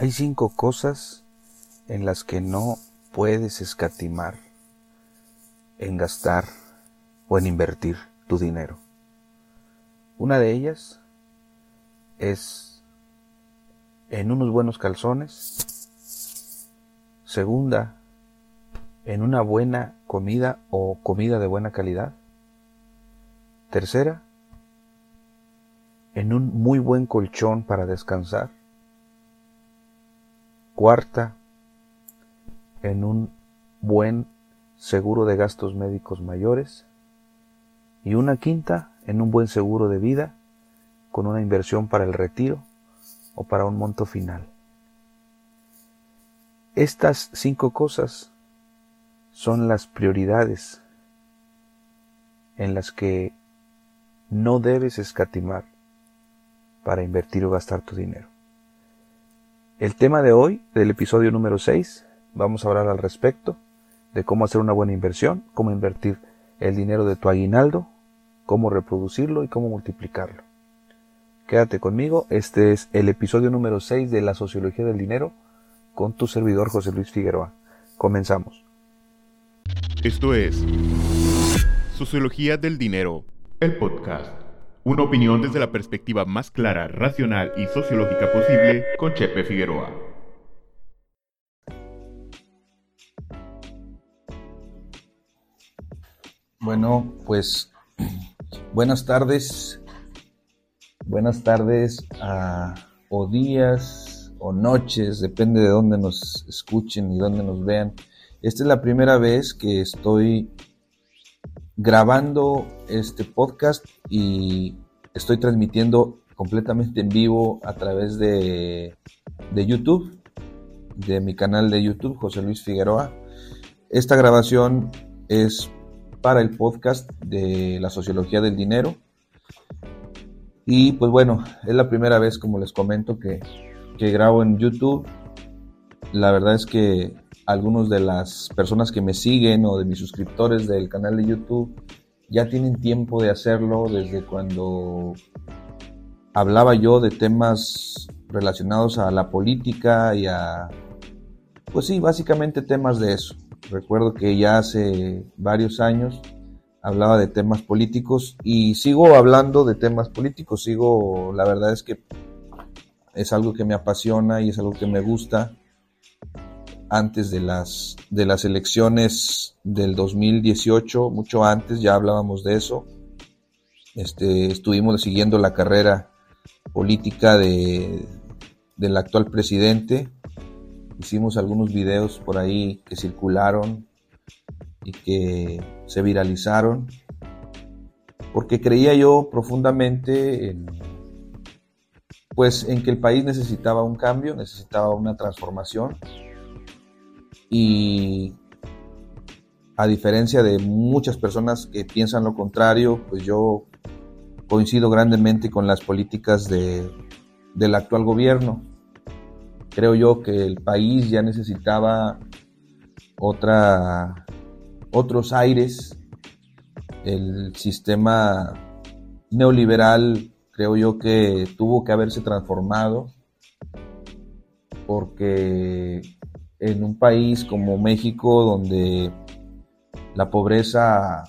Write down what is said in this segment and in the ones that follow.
Hay cinco cosas en las que no puedes escatimar en gastar o en invertir tu dinero. Una de ellas es en unos buenos calzones. Segunda, en una buena comida o comida de buena calidad. Tercera, en un muy buen colchón para descansar. Cuarta, en un buen seguro de gastos médicos mayores. Y una quinta, en un buen seguro de vida con una inversión para el retiro o para un monto final. Estas cinco cosas son las prioridades en las que no debes escatimar para invertir o gastar tu dinero. El tema de hoy, del episodio número 6, vamos a hablar al respecto de cómo hacer una buena inversión, cómo invertir el dinero de tu aguinaldo, cómo reproducirlo y cómo multiplicarlo. Quédate conmigo, este es el episodio número 6 de la Sociología del Dinero con tu servidor José Luis Figueroa. Comenzamos. Esto es Sociología del Dinero, el podcast. Una opinión desde la perspectiva más clara, racional y sociológica posible con Chepe Figueroa. Bueno, pues buenas tardes. Buenas tardes o días o noches, depende de dónde nos escuchen y dónde nos vean. Esta es la primera vez que estoy grabando este podcast y estoy transmitiendo completamente en vivo a través de, de YouTube, de mi canal de YouTube, José Luis Figueroa. Esta grabación es para el podcast de la sociología del dinero. Y pues bueno, es la primera vez, como les comento, que, que grabo en YouTube. La verdad es que algunos de las personas que me siguen o de mis suscriptores del canal de YouTube ya tienen tiempo de hacerlo desde cuando hablaba yo de temas relacionados a la política y a, pues sí, básicamente temas de eso. Recuerdo que ya hace varios años hablaba de temas políticos y sigo hablando de temas políticos, sigo, la verdad es que es algo que me apasiona y es algo que me gusta antes de las, de las elecciones del 2018, mucho antes, ya hablábamos de eso. Este, estuvimos siguiendo la carrera política de, del actual presidente. Hicimos algunos videos por ahí que circularon y que se viralizaron porque creía yo profundamente en, pues en que el país necesitaba un cambio, necesitaba una transformación y a diferencia de muchas personas que piensan lo contrario, pues yo coincido grandemente con las políticas de, del actual gobierno. Creo yo que el país ya necesitaba otra, otros aires. El sistema neoliberal creo yo que tuvo que haberse transformado porque en un país como México, donde la pobreza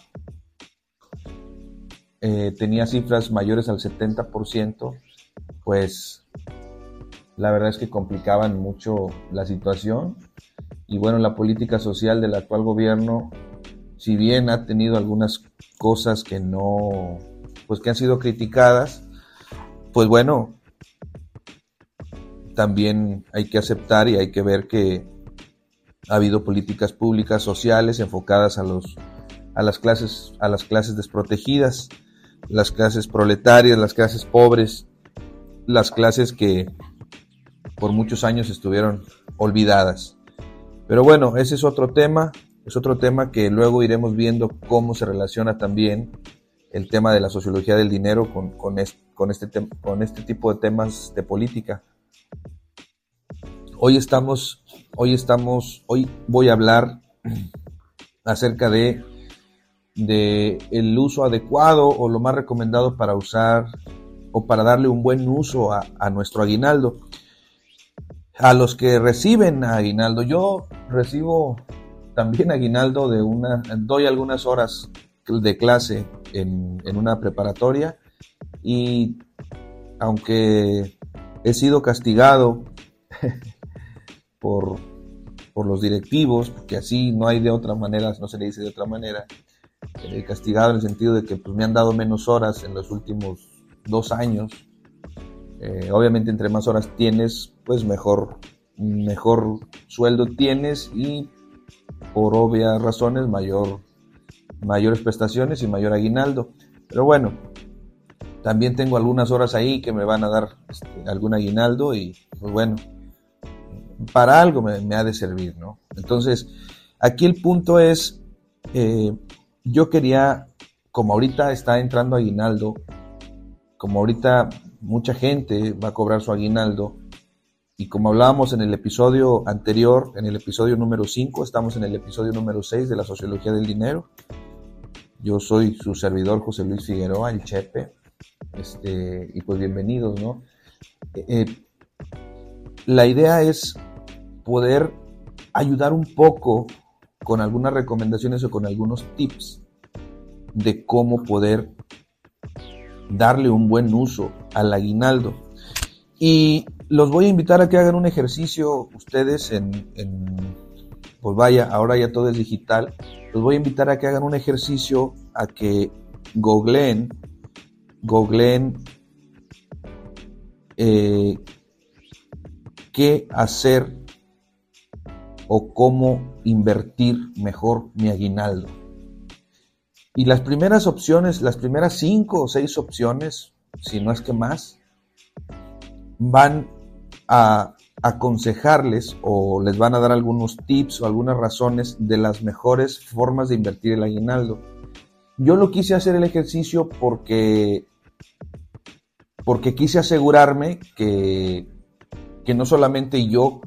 eh, tenía cifras mayores al 70%, pues la verdad es que complicaban mucho la situación. Y bueno, la política social del actual gobierno, si bien ha tenido algunas cosas que no, pues que han sido criticadas, pues bueno, también hay que aceptar y hay que ver que ha habido políticas públicas sociales enfocadas a, los, a, las, clases, a las clases desprotegidas, las clases proletarias, las clases pobres, las clases que por muchos años estuvieron olvidadas. Pero bueno, ese es otro tema, es otro tema que luego iremos viendo cómo se relaciona también el tema de la sociología del dinero con, con, este, con, este, con este tipo de temas de política. Hoy estamos Hoy estamos, hoy voy a hablar acerca de, el uso adecuado o lo más recomendado para usar o para darle un buen uso a, nuestro aguinaldo. a los que reciben aguinaldo. Yo recibo también aguinaldo de una, doy algunas horas de clase en una preparatoria y aunque he sido castigado por, por los directivos, porque así no hay de otra manera, no se le dice de otra manera, eh, castigado en el sentido de que pues, me han dado menos horas en los últimos dos años. Eh, obviamente entre más horas tienes, pues mejor, mejor sueldo tienes y por obvias razones mayor, mayores prestaciones y mayor aguinaldo. Pero bueno, también tengo algunas horas ahí que me van a dar este, algún aguinaldo y pues bueno, para algo me, ha de servir, ¿no? Entonces, aquí el punto es, eh, yo quería, como ahorita está entrando aguinaldo, como ahorita mucha gente va a cobrar su aguinaldo, y como hablábamos en el episodio anterior, en el episodio número 5, estamos en el episodio número 6 de la sociología del dinero. Yo soy su servidor José Luis Figueroa, el Chepe. Este, y pues bienvenidos, ¿no? Eh, la idea es poder ayudar un poco con algunas recomendaciones o con algunos tips de cómo poder darle un buen uso al aguinaldo. Y los voy a invitar a que hagan un ejercicio ustedes en, pues vaya, ahora ya todo es digital. Los voy a invitar a que hagan un ejercicio a que googleen, googleen eh, qué hacer o cómo invertir mejor mi aguinaldo. Y las primeras opciones, las primeras cinco o seis opciones, si no es que más, van a aconsejarles o les van a dar algunos tips o algunas razones de las mejores formas de invertir el aguinaldo. Yo lo quise hacer el ejercicio porque porque quise asegurarme que, que no solamente yo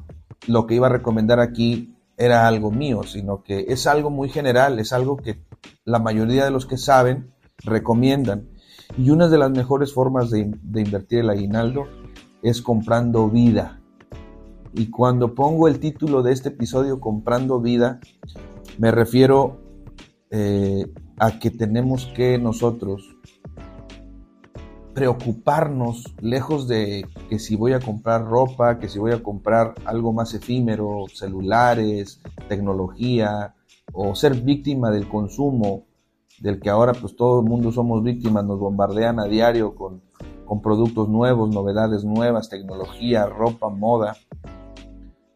lo que iba a recomendar aquí era algo mío, sino que es algo muy general, es algo que la mayoría de los que saben recomiendan. Y una de las mejores formas de, invertir el aguinaldo es comprando vida. Y cuando pongo el título de este episodio, Comprando vida, me refiero eh, a que tenemos que nosotros preocuparnos, lejos de que si voy a comprar ropa, que si voy a comprar algo más efímero, celulares, tecnología, o ser víctima del consumo, del que ahora pues todo el mundo somos víctimas, nos bombardean a diario con, con productos nuevos, novedades nuevas, tecnología, ropa, moda.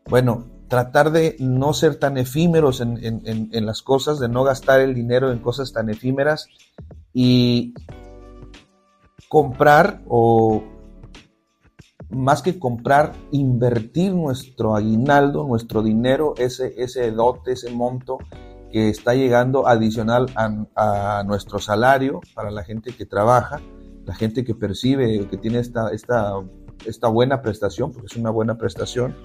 Bueno, tratar de no ser tan efímeros en, en, en las cosas, de no gastar el dinero en cosas tan efímeras y comprar o más que comprar, invertir nuestro aguinaldo, nuestro dinero, ese, ese dote, ese monto que está llegando adicional a, nuestro salario para la gente que trabaja, la gente que percibe, que tiene esta, esta, esta buena prestación, porque es una buena prestación.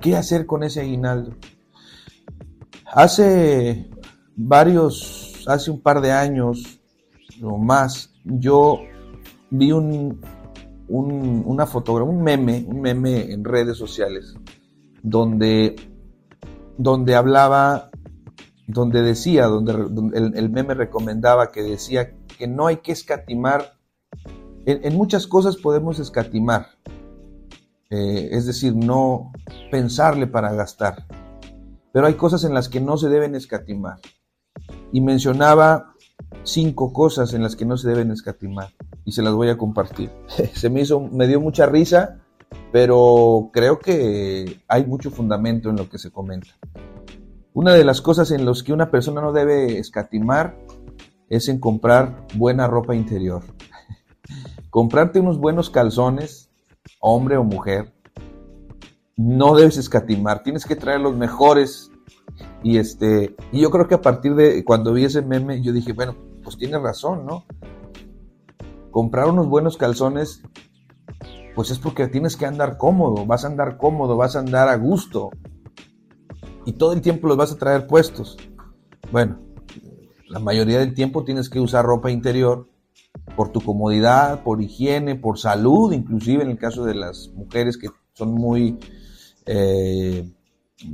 ¿Qué hacer con ese aguinaldo? Hace varios, hace un par de años o más, yo vi un, una fotografía, un meme, un meme en redes sociales, donde, donde hablaba, donde decía, donde, el, meme recomendaba que decía que no hay que escatimar, en, muchas cosas podemos escatimar, eh, es decir, no pensarle para gastar, pero hay cosas en las que no se deben escatimar. Y mencionaba cinco cosas en las que no se deben escatimar y se las voy a compartir. se me hizo, me dio mucha risa, pero creo que hay mucho fundamento en lo que se comenta. Una de las cosas en las que una persona no debe escatimar es en comprar buena ropa interior. Comprarte unos buenos calzones, hombre o mujer, no debes escatimar, tienes que traer los mejores. Y este, y yo creo que a partir de cuando vi ese meme, yo dije, bueno, pues tiene razón, ¿no? Comprar unos buenos calzones, pues es porque tienes que andar cómodo, vas a andar cómodo, vas a andar a gusto. Y todo el tiempo los vas a traer puestos. Bueno, la mayoría del tiempo tienes que usar ropa interior por tu comodidad, por higiene, por salud, inclusive en el caso de las mujeres que son muy, eh,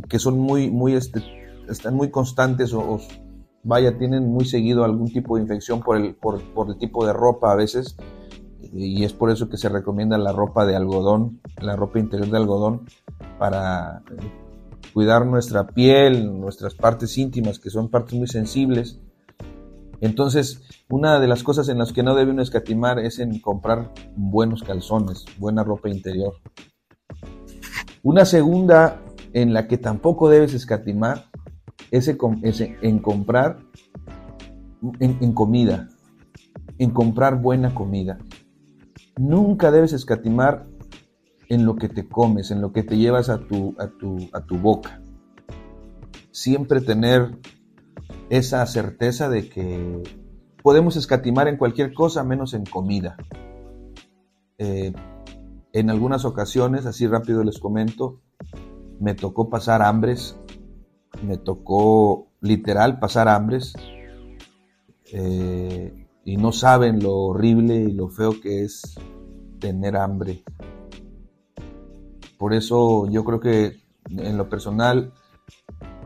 que son muy, muy, este, están muy constantes o, vaya, tienen muy seguido algún tipo de infección por el, por, por el tipo de ropa a veces y es por eso que se recomienda la ropa de algodón, la ropa interior de algodón para cuidar nuestra piel, nuestras partes íntimas, que son partes muy sensibles. Entonces, una de las cosas en las que no debe uno escatimar es en comprar buenos calzones, buena ropa interior. Una segunda en la que tampoco debes escatimar es en, comprar en comida, en comprar buena comida. Nunca debes escatimar en lo que te comes, en lo que te llevas a tu, a tu, a tu boca. Siempre tener esa certeza de que podemos escatimar en cualquier cosa menos en comida. Eh, en algunas ocasiones, así rápido les comento, me tocó pasar hambres, me tocó literal pasar hambres, eh, y no saben lo horrible y lo feo que es tener hambre. Por eso yo creo que en lo personal,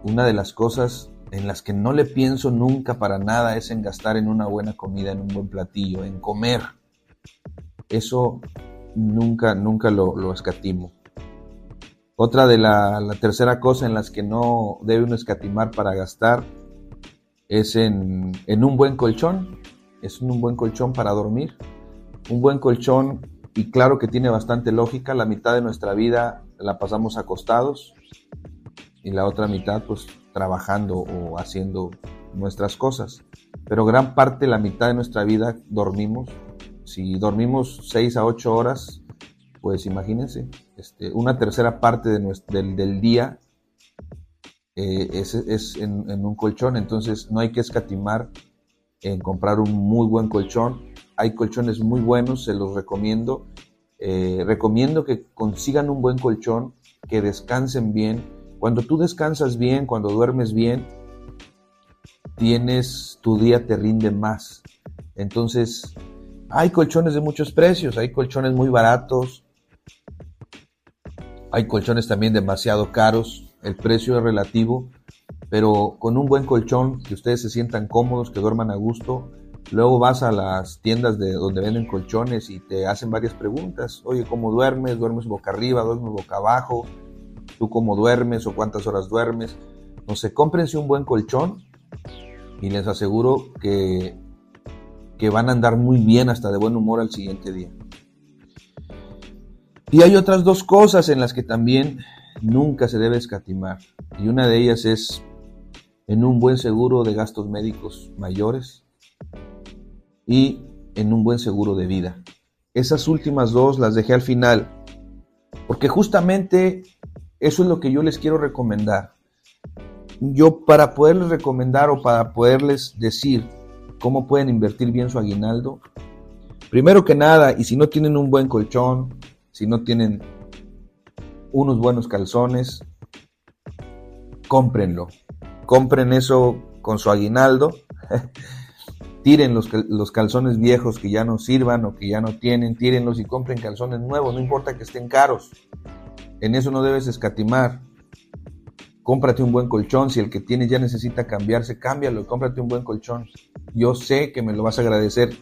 una de las cosas en las que no le pienso nunca para nada es en gastar en una buena comida, en un buen platillo, en comer. Eso nunca, nunca lo, escatimo. Otra de la, la, tercera cosa en las que no debe uno escatimar para gastar es en, un buen colchón. Es un buen colchón para dormir. Un buen colchón y claro que tiene bastante lógica, la mitad de nuestra vida la pasamos acostados y la otra mitad pues trabajando o haciendo nuestras cosas. Pero gran parte, la mitad de nuestra vida dormimos. Si dormimos 6 a 8 horas, pues imagínense, este, una tercera parte de del, día eh, es, en, en, un colchón, entonces no hay que escatimar en comprar un muy buen colchón hay colchones muy buenos, se los recomiendo. Eh, recomiendo que consigan un buen colchón, que descansen bien. Cuando tú descansas bien, cuando duermes bien, tienes, tu día te rinde más. Entonces, hay colchones de muchos precios, hay colchones muy baratos, hay colchones también demasiado caros, el precio es relativo, pero con un buen colchón, que ustedes se sientan cómodos, que duerman a gusto, Luego vas a las tiendas de donde venden colchones y te hacen varias preguntas. Oye, ¿cómo duermes? ¿Duermes boca arriba? ¿Duermes boca abajo? ¿Tú cómo duermes o cuántas horas duermes? No sé, cómprense un buen colchón y les aseguro que, que van a andar muy bien hasta de buen humor al siguiente día. Y hay otras dos cosas en las que también nunca se debe escatimar. Y una de ellas es en un buen seguro de gastos médicos mayores y en un buen seguro de vida. Esas últimas dos las dejé al final, porque justamente eso es lo que yo les quiero recomendar. Yo para poderles recomendar o para poderles decir cómo pueden invertir bien su aguinaldo, primero que nada, y si no tienen un buen colchón, si no tienen unos buenos calzones, cómprenlo. Compren eso con su aguinaldo tiren los, los, calzones viejos que ya no sirvan o que ya no tienen, tírenlos y compren calzones nuevos, no importa que estén caros. En eso no debes escatimar. Cómprate un buen colchón, si el que tienes ya necesita cambiarse, cámbialo, cómprate un buen colchón. Yo sé que me lo vas a agradecer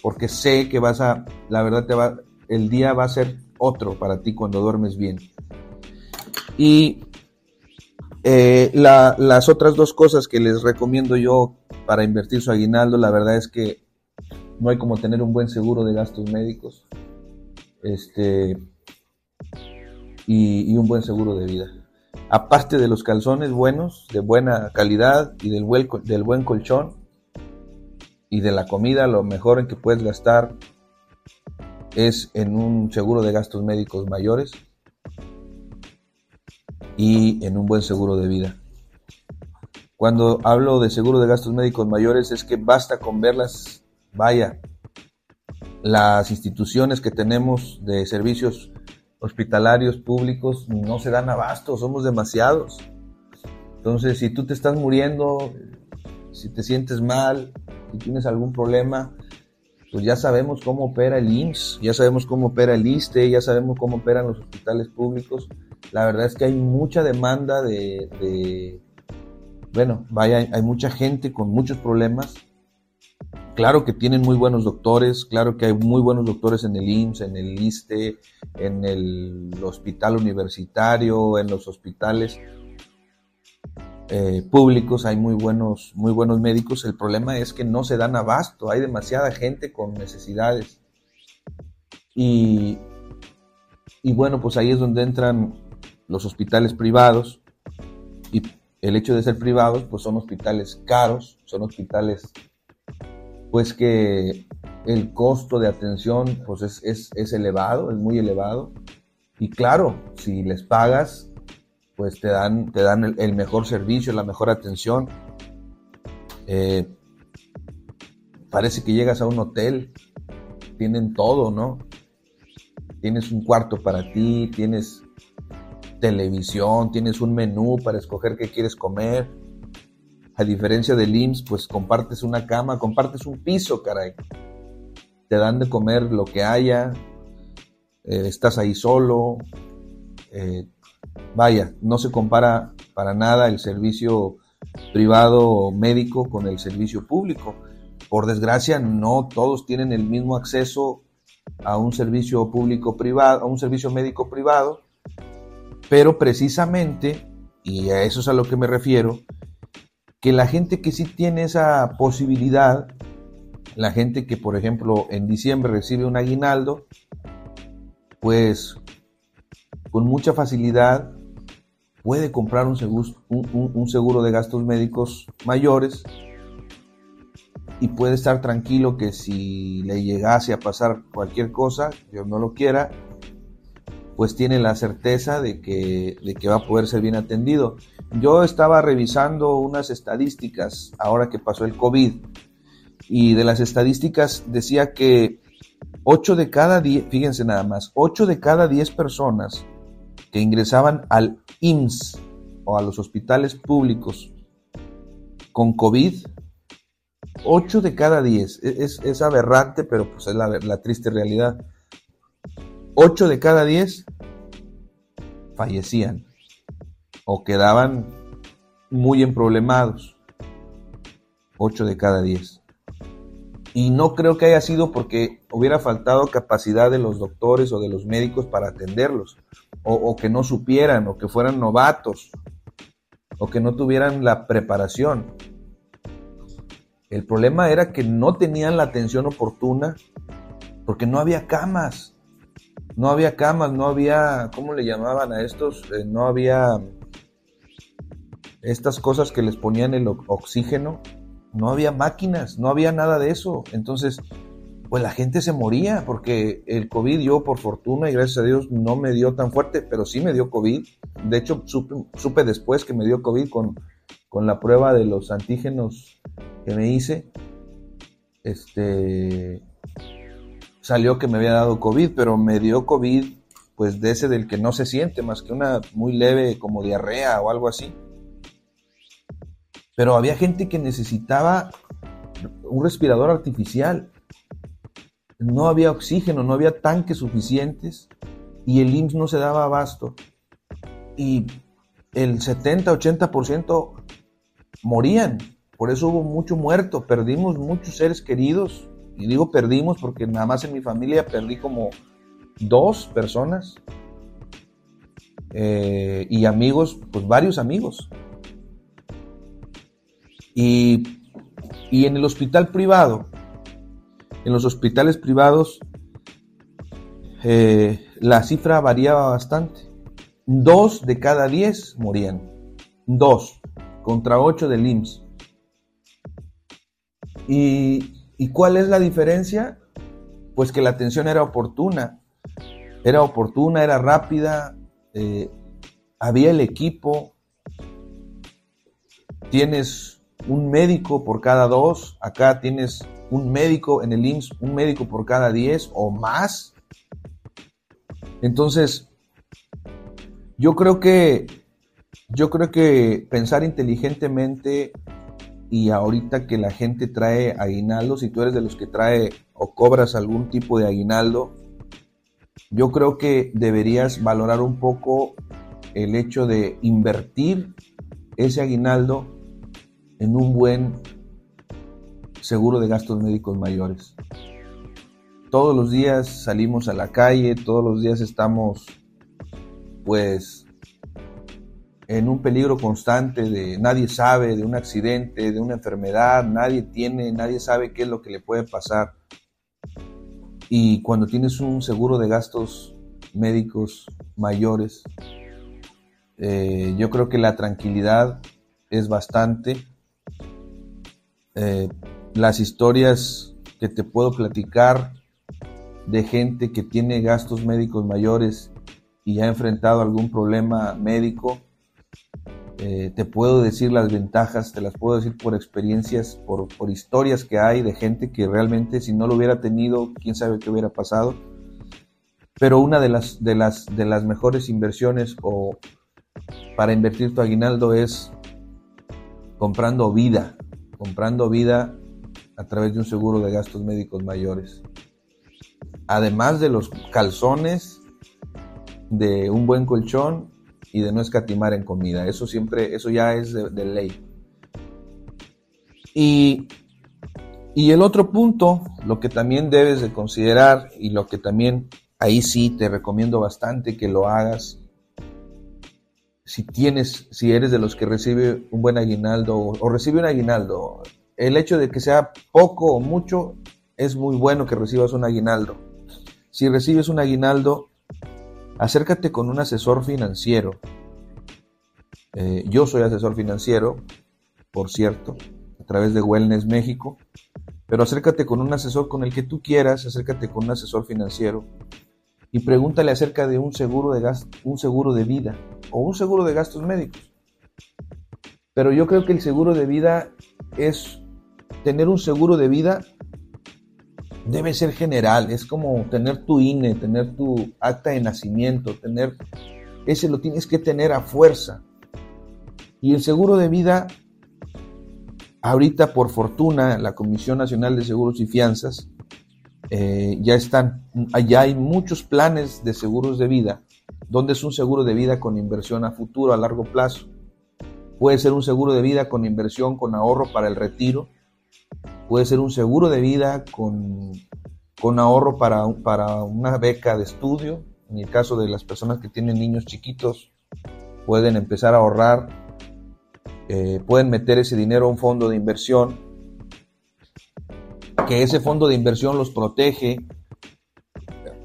porque sé que vas a, la verdad te va, el día va a ser otro para ti cuando duermes bien. Y eh, las otras dos cosas que les recomiendo yo para invertir su aguinaldo, la verdad es que no hay como tener un buen seguro de gastos médicos este, y, un buen seguro de vida. Aparte de los calzones buenos, de buena calidad y del buen, del buen colchón y de la comida, lo mejor en que puedes gastar es en un seguro de gastos médicos mayores y en un buen seguro de vida. Cuando hablo de seguro de gastos médicos mayores es que basta con verlas, vaya, las instituciones que tenemos de servicios hospitalarios públicos no se dan abasto, somos demasiados. Entonces, si tú te estás muriendo, si te sientes mal, si tienes algún problema, pues ya sabemos cómo opera el IMSS, ya sabemos cómo opera el ISTE, ya sabemos cómo operan los hospitales públicos. La verdad es que hay mucha demanda de, bueno, vaya, hay mucha gente con muchos problemas. Claro que tienen muy buenos doctores, claro que hay muy buenos doctores en el IMSS, en el ISTE, en el hospital universitario, en los hospitales eh, públicos, hay muy buenos, muy buenos médicos. El problema es que no se dan abasto, hay demasiada gente con necesidades. Y, y bueno, pues ahí es donde entran los hospitales privados. Y el hecho de ser privados, pues son hospitales caros, son hospitales, pues que el costo de atención pues es, es, es elevado, es muy elevado. Y claro, si les pagas pues te dan, te dan el, mejor servicio, la mejor atención. Eh, parece que llegas a un hotel, tienen todo, ¿no? Tienes un cuarto para ti, tienes televisión, tienes un menú para escoger qué quieres comer. A diferencia del IMSS, pues compartes una cama, compartes un piso, caray. Te dan de comer lo que haya, eh, estás ahí solo, eh, vaya, no se compara para nada el servicio privado médico con el servicio público. Por desgracia, no todos tienen el mismo acceso a un servicio público privado, a un servicio médico privado, pero precisamente, y a eso es a lo que me refiero, que la gente que sí tiene esa posibilidad, la gente que por ejemplo en diciembre recibe un aguinaldo, pues con mucha facilidad puede comprar un seguro, de gastos médicos mayores y puede estar tranquilo que si le llegase a pasar cualquier cosa, Dios no lo quiera, pues tiene la certeza de que, de que va a poder ser bien atendido. Yo estaba revisando unas estadísticas ahora que pasó el COVID y de las estadísticas decía que 8 de cada 10, fíjense nada más, 8 de cada 10 personas que ingresaban al IMSS o a los hospitales públicos con COVID, 8 de cada 10, e-, es, aberrante, pero pues es la, triste realidad. 8 de cada 10 fallecían o quedaban muy emproblemados. 8 de cada 10. Y no creo que haya sido porque hubiera faltado capacidad de los doctores o de los médicos para atenderlos o, que no supieran, o que fueran novatos, o que no tuvieran la preparación. El problema era que no tenían la atención oportuna porque no había camas. No había camas, no había, ¿cómo le llamaban a estos? Eh, no había estas cosas que les ponían el oxígeno. No había máquinas, no había nada de eso. Entonces, pues la gente se moría porque el COVID yo por fortuna y gracias a Dios no me dio tan fuerte, pero sí me dio COVID. De hecho, supe, después que me dio COVID con, con, la prueba de los antígenos que me hice. Este salió que me había dado COVID, pero me dio COVID pues de ese del que no se siente más que una muy leve como diarrea o algo así. Pero había gente que necesitaba un respirador artificial no había oxígeno, no había tanques suficientes y el IMSS no se daba abasto. Y el 70-80% morían. Por eso hubo mucho muerto. Perdimos muchos seres queridos. Y digo perdimos porque nada más en mi familia perdí como dos personas. Eh, y amigos, pues varios amigos. Y, y en el hospital privado, en los hospitales privados eh, la cifra variaba bastante. Dos de cada diez morían. Dos contra ocho del IMSS. ¿Y, cuál es la diferencia? Pues que la atención era oportuna. Era oportuna, era rápida. Eh, había el equipo. Tienes un médico por cada dos. Acá tienes un médico en el IMSS, un médico por cada 10 o más. Entonces, yo creo que yo creo que pensar inteligentemente y ahorita que la gente trae aguinaldo, si tú eres de los que trae o cobras algún tipo de aguinaldo, yo creo que deberías valorar un poco el hecho de invertir ese aguinaldo en un buen seguro de gastos médicos mayores. Todos los días salimos a la calle, todos los días estamos pues en un peligro constante de nadie sabe de un accidente, de una enfermedad, nadie tiene, nadie sabe qué es lo que le puede pasar. Y cuando tienes un seguro de gastos médicos mayores, eh, yo creo que la tranquilidad es bastante. Eh, las historias que te puedo platicar de gente que tiene gastos médicos mayores y ha enfrentado algún problema médico, eh, te puedo decir las ventajas, te las puedo decir por experiencias, por, por, historias que hay de gente que realmente si no lo hubiera tenido, quién sabe qué hubiera pasado. Pero una de las, de las, de las mejores inversiones o para invertir tu aguinaldo es comprando vida, comprando vida a través de un seguro de gastos médicos mayores. Además de los calzones, de un buen colchón y de no escatimar en comida. Eso siempre, eso ya es de, ley. Y, y el otro punto, lo que también debes de considerar y lo que también ahí sí te recomiendo bastante que lo hagas, si tienes, si eres de los que recibe un buen aguinaldo o, recibe un aguinaldo, el hecho de que sea poco o mucho, es muy bueno que recibas un aguinaldo. Si recibes un aguinaldo, acércate con un asesor financiero. Eh, yo soy asesor financiero, por cierto, a través de Wellness México, pero acércate con un asesor con el que tú quieras, acércate con un asesor financiero y pregúntale acerca de un seguro de, un seguro de vida o un seguro de gastos médicos. Pero yo creo que el seguro de vida es tener un seguro de vida debe ser general, es como tener tu INE, tener tu acta de nacimiento, tener ese lo tienes que tener a fuerza. Y el seguro de vida ahorita por fortuna la Comisión Nacional de Seguros y Fianzas eh, ya están, allá hay muchos planes de seguros de vida, donde es un seguro de vida con inversión a futuro, a largo plazo. Puede ser un seguro de vida con inversión, con ahorro para el retiro. Puede ser un seguro de vida con, con ahorro para, para una beca de estudio. En el caso de las personas que tienen niños chiquitos, pueden empezar a ahorrar, eh, pueden meter ese dinero a un fondo de inversión que ese fondo de inversión los protege,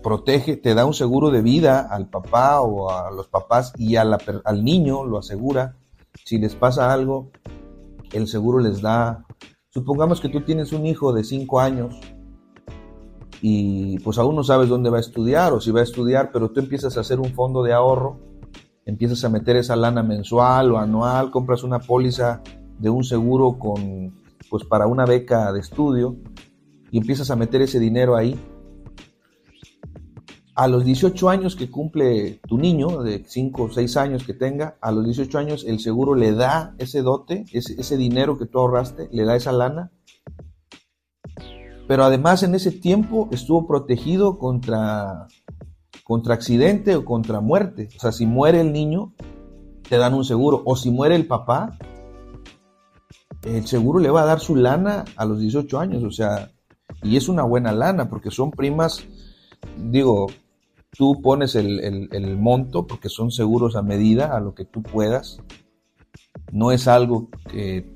protege, te da un seguro de vida al papá o a los papás y al niño lo asegura. Si les pasa algo, el seguro les da. Supongamos que tú tienes un hijo de 5 años y pues aún no sabes dónde va a estudiar o si va a estudiar, pero tú empiezas a hacer un fondo de ahorro, empiezas a meter esa lana mensual o anual, compras una póliza de un seguro con pues para una beca de estudio y empiezas a meter ese dinero ahí. A los 18 años que cumple tu niño, de 5 o 6 años que tenga, a los 18 años el seguro le da ese dote, ese, ese dinero que tú ahorraste, le da esa lana. Pero además en ese tiempo estuvo protegido contra, contra accidente o contra muerte. O sea, si muere el niño, te dan un seguro. O si muere el papá, el seguro le va a dar su lana a los 18 años. O sea, y es una buena lana porque son primas, digo, tú pones el, monto porque son seguros a medida, a lo que tú puedas. No es algo que,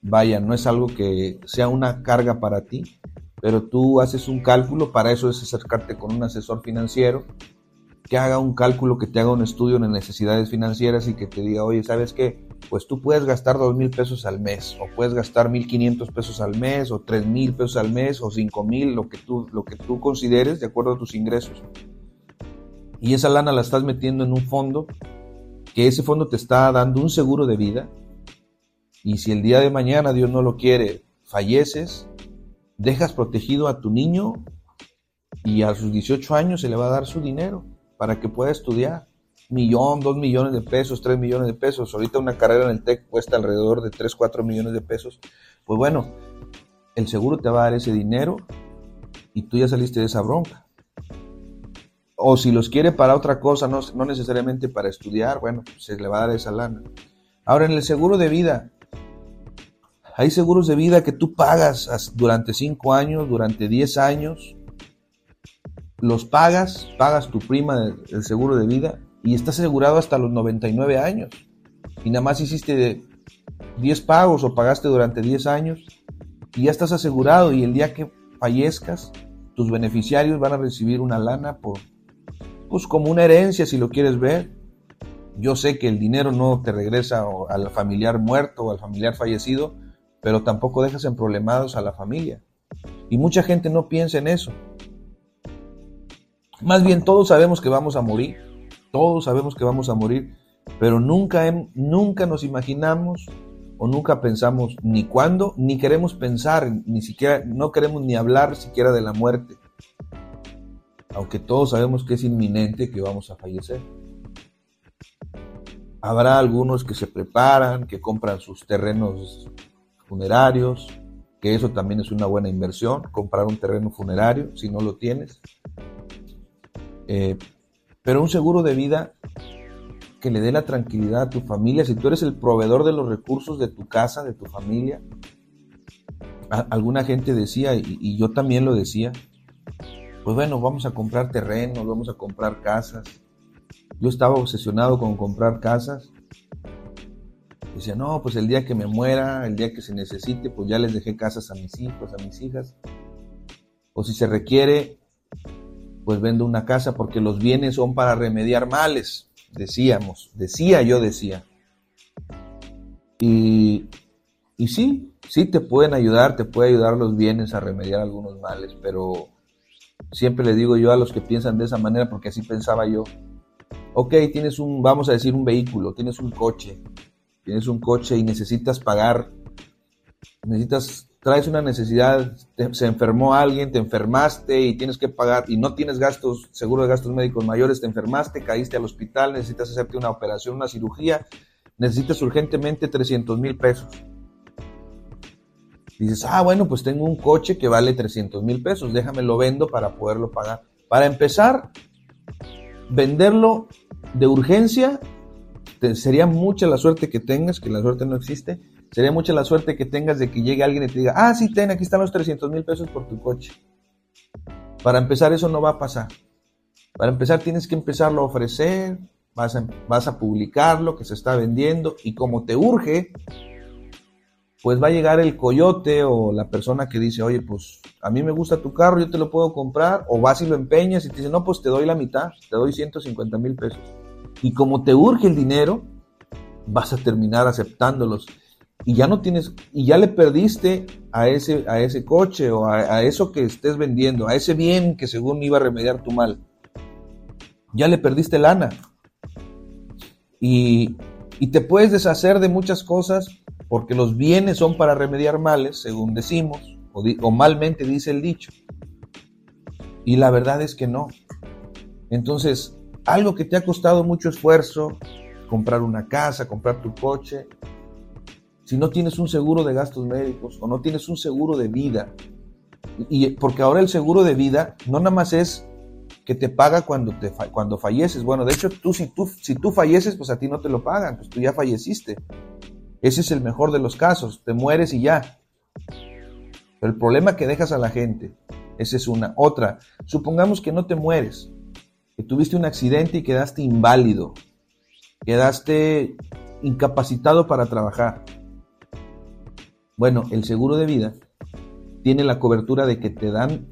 vaya, no es algo que sea una carga para ti, pero tú haces un cálculo, para eso es acercarte con un asesor financiero que haga un cálculo, que te haga un estudio en necesidades financieras y que te diga, oye, ¿sabes qué? Pues tú puedes gastar dos mil pesos al mes, o puedes gastar mil quinientos pesos al mes, o tres mil pesos al mes, o cinco mil, lo que tú, lo que tú consideres de acuerdo a tus ingresos. Y esa lana la estás metiendo en un fondo, que ese fondo te está dando un seguro de vida. Y si el día de mañana, Dios no lo quiere, falleces, dejas protegido a tu niño y a sus 18 años se le va a dar su dinero para que pueda estudiar. millón, dos millones de pesos, tres millones de pesos. Ahorita una carrera en el TEC cuesta alrededor de tres, cuatro millones de pesos. Pues bueno, el seguro te va a dar ese dinero y tú ya saliste de esa bronca. O si los quiere para otra cosa, no, no necesariamente para estudiar, bueno, pues se le va a dar esa lana. Ahora, en el seguro de vida, hay seguros de vida que tú pagas durante 5 años, durante 10 años, los pagas, pagas tu prima del seguro de vida y estás asegurado hasta los 99 años. Y nada más hiciste 10 pagos o pagaste durante 10 años y ya estás asegurado y el día que fallezcas, tus beneficiarios van a recibir una lana por, pues como una herencia si lo quieres ver. Yo sé que el dinero no te regresa al familiar muerto o al familiar fallecido, pero tampoco dejas en problemados a la familia. Y mucha gente no piensa en eso. Más bien todos sabemos que vamos a morir, todos sabemos que vamos a morir, pero nunca, nunca nos imaginamos o nunca pensamos ni cuándo, ni queremos pensar, ni siquiera, no queremos ni hablar siquiera de la muerte. Aunque todos sabemos que es inminente que vamos a fallecer. Habrá algunos que se preparan, que compran sus terrenos funerarios, que eso también es una buena inversión, comprar un terreno funerario si no lo tienes. Eh, pero un seguro de vida que le dé la tranquilidad a tu familia, si tú eres el proveedor de los recursos de tu casa, de tu familia, alguna gente decía, y, yo también lo decía, pues bueno, vamos a comprar terrenos, vamos a comprar casas. Yo estaba obsesionado con comprar casas. Decía, no, pues el día que me muera, el día que se necesite, pues ya les dejé casas a mis hijos, a mis hijas. O si se requiere, pues vendo una casa porque los bienes son para remediar males, decíamos, decía yo decía. Y, y sí, sí te pueden ayudar, te puede ayudar los bienes a remediar algunos males, pero siempre le digo yo a los que piensan de esa manera, porque así pensaba yo, ok, tienes un, vamos a decir, un vehículo, tienes un coche, tienes un coche y necesitas pagar, necesitas traes una necesidad, se enfermó alguien, te enfermaste y tienes que pagar y no tienes gastos, seguro de gastos médicos mayores, te enfermaste, caíste al hospital, necesitas hacerte una operación, una cirugía, necesitas urgentemente 300 mil pesos. Dices, ah, bueno, pues tengo un coche que vale 300 mil pesos, déjame lo vendo para poderlo pagar. Para empezar, venderlo de urgencia, sería mucha la suerte que tengas, que la suerte no existe, Sería mucha la suerte que tengas de que llegue alguien y te diga, ah, sí, ten, aquí están los 300 mil pesos por tu coche. Para empezar, eso no va a pasar. Para empezar, tienes que empezarlo a ofrecer, vas a, vas a publicarlo, que se está vendiendo, y como te urge, pues va a llegar el coyote o la persona que dice, oye, pues a mí me gusta tu carro, yo te lo puedo comprar, o vas y lo empeñas y te dice, no, pues te doy la mitad, te doy 150 mil pesos. Y como te urge el dinero, vas a terminar aceptándolos y ya no tienes, y ya le perdiste a ese, a ese coche o a, eso que estés vendiendo, a ese bien que según iba a remediar tu mal. Ya le perdiste lana. Y, y te puedes deshacer de muchas cosas porque los bienes son para remediar males, según decimos, o, o malmente dice el dicho. Y la verdad es que no. Entonces, algo que te ha costado mucho esfuerzo, comprar una casa, comprar tu coche, si no tienes un seguro de gastos médicos o no tienes un seguro de vida. Y porque ahora el seguro de vida no nada más es que te paga cuando, te, cuando falleces. Bueno, de hecho, tú si, tú si tú falleces, pues a ti no te lo pagan, pues tú ya falleciste. Ese es el mejor de los casos, te mueres y ya. Pero el problema que dejas a la gente, esa es una. Otra, supongamos que no te mueres, que tuviste un accidente y quedaste inválido, quedaste incapacitado para trabajar. Bueno, el seguro de vida tiene la cobertura de que te dan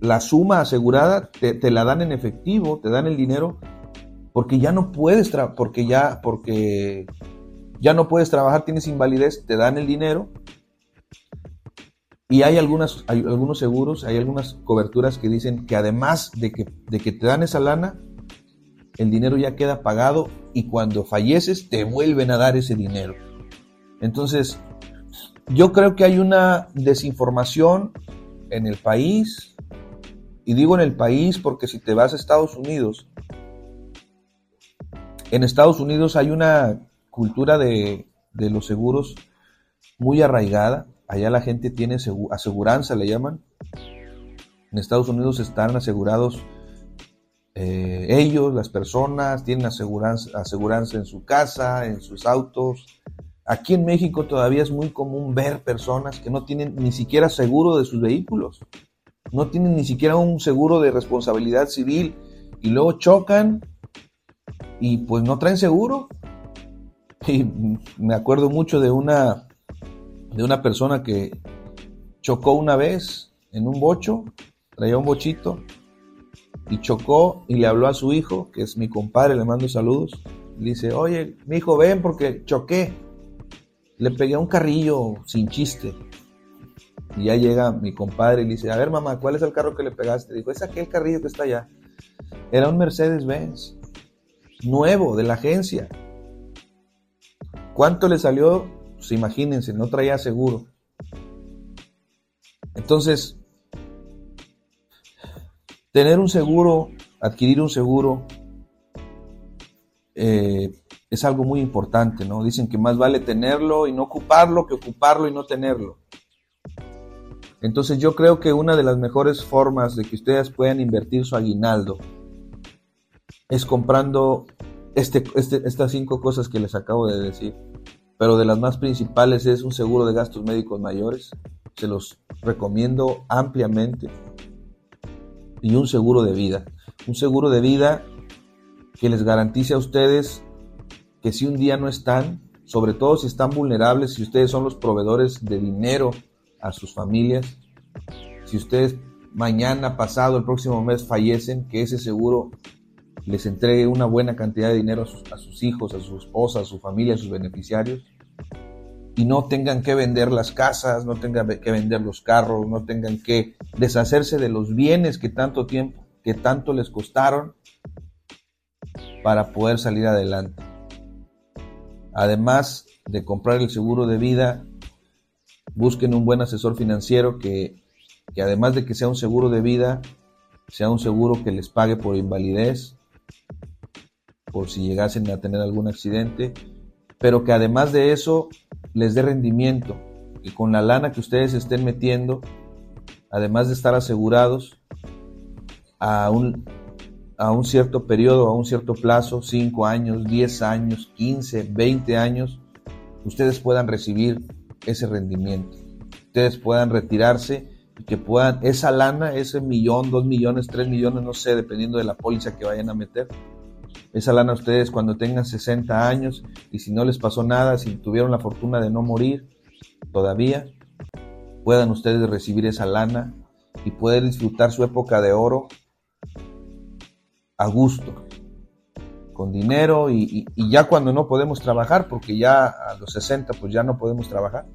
la suma asegurada, te, la dan en efectivo, te dan el dinero, porque ya no puedes, porque ya, porque ya no puedes trabajar, tienes invalidez, te dan el dinero. Y hay, algunas, algunos seguros, hay algunas coberturas que dicen que además de que, de que te dan esa lana, el dinero ya queda pagado y cuando falleces te vuelven a dar ese dinero. Entonces, yo creo que hay una desinformación en el país, y digo en el país porque si te vas a Estados Unidos, En Estados Unidos hay una cultura de, de los seguros muy arraigada. Allá la gente tiene aseguranza, le llaman. En Estados Unidos están asegurados eh, ellos, las personas, tienen aseguranza, aseguranza en su casa, en sus autos. Aquí en México todavía es muy común ver personas que no tienen ni siquiera seguro de sus vehículos. No tienen ni siquiera un seguro de responsabilidad civil y luego chocan y pues no traen seguro. Y me acuerdo mucho de una de una persona que chocó una vez en un bocho, traía un bochito y chocó y le habló a su hijo, que es mi compadre, le mando saludos. Le dice, oye, mi hijo, ven porque choqué. Le pegué un carrillo sin chiste. Y ya llega mi compadre y le dice, a ver mamá, ¿cuál es el carro que le pegaste? Dijo, es aquel carrillo que está allá. Era un Mercedes-Benz, nuevo, de la agencia. ¿Cuánto le salió? Pues imagínense, no traía seguro. Entonces, tener un seguro, adquirir un seguro, eh, es algo muy importante, ¿no? Dicen que más vale tenerlo y no ocuparlo que ocuparlo y no tenerlo. Entonces yo creo que una de las mejores formas de que ustedes puedan invertir su aguinaldo es comprando este, este, estas cinco cosas que les acabo de decir. Pero de las más principales es un seguro de gastos médicos mayores. Se los recomiendo ampliamente y un seguro de vida. Un seguro de vida que les garantice a ustedes que si un día no están, sobre todo si están vulnerables, si ustedes son los proveedores de dinero a sus familias, si ustedes mañana, pasado, el próximo mes fallecen, que ese seguro les entregue una buena cantidad de dinero a sus, sus hijos, a su esposa, a su familia, a sus beneficiarios, y no tengan que vender las casas, no tengan que vender los carros, no tengan que deshacerse de los bienes que tanto tiempo, que tanto les costaron para poder salir adelante. Además de comprar el seguro de vida, busquen un buen asesor financiero que, que además de que sea un seguro de vida, sea un seguro que les pague por invalidez, por si llegasen a tener algún accidente, pero que además de eso les dé rendimiento, y con la lana que ustedes estén metiendo, además de estar asegurados a un, a un cierto periodo, a un cierto plazo, 5 años, 10 años, 15, 20 años, ustedes puedan recibir ese rendimiento, ustedes puedan retirarse y que puedan, esa lana, ese millón, dos millones, tres millones, no sé, dependiendo de la póliza que vayan a meter, esa lana ustedes cuando tengan 60 años y si no les pasó nada, si tuvieron la fortuna de no morir todavía, puedan ustedes recibir esa lana y poder disfrutar su época de oro a gusto, con dinero y, y, ya cuando no podemos trabajar, porque ya a los 60 pues ya no podemos trabajar.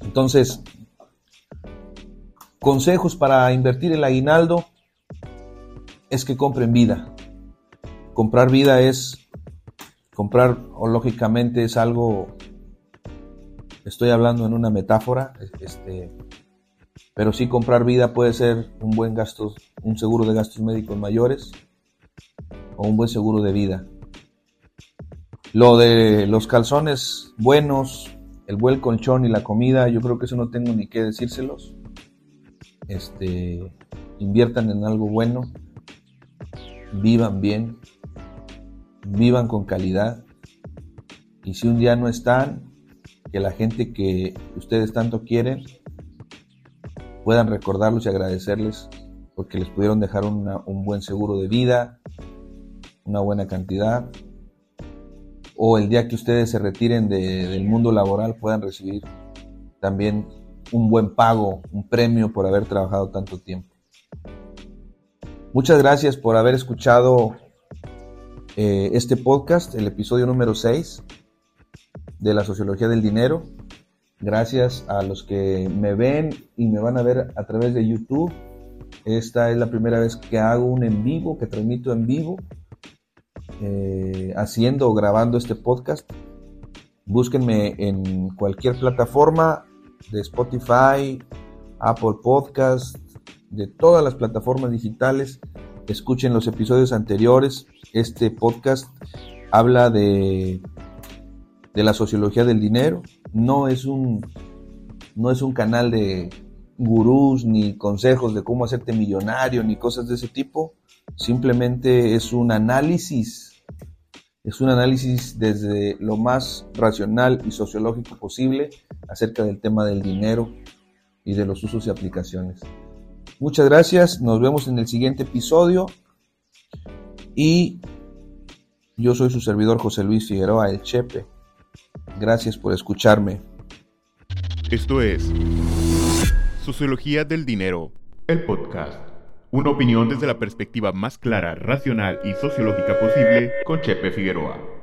Entonces, consejos para invertir el aguinaldo es que compren vida comprar vida es comprar o lógicamente es algo estoy hablando en una metáfora este pero sí comprar vida puede ser un buen gasto un seguro de gastos médicos mayores o un buen seguro de vida. Lo de los calzones buenos el buen colchón y la comida yo creo que eso no tengo ni que decírselos. Este inviertan en algo bueno vivan bien vivan con calidad y si un día no están, que la gente que ustedes tanto quieren puedan recordarlos y agradecerles porque les pudieron dejar un buen seguro de vida, una buena cantidad, o el día que ustedes se retiren del mundo laboral puedan recibir también un buen pago, un premio por haber trabajado tanto tiempo. Muchas gracias por haber escuchado eh, este podcast, el episodio número 6 de la sociología del dinero. Gracias a los que me ven y me van a ver a través de YouTube. Esta es la primera vez que hago un en vivo, que transmito en vivo, eh, haciendo o grabando este podcast. Búsquenme en cualquier plataforma de Spotify, Apple Podcast, de todas las plataformas digitales escuchen los episodios anteriores. Este podcast habla de, de la sociología del dinero. No es un, no es un canal de gurús ni consejos de cómo hacerte millonario ni cosas de ese tipo. Simplemente es un análisis es un análisis desde lo más racional y sociológico posible acerca del tema del dinero y de los usos y aplicaciones. Muchas gracias, nos vemos en el siguiente episodio y yo soy su servidor José Luis Figueroa, el Chepe. Gracias por escucharme. Esto es Sociología del Dinero, el podcast. Una opinión desde la perspectiva más clara, racional y sociológica posible con Chepe Figueroa.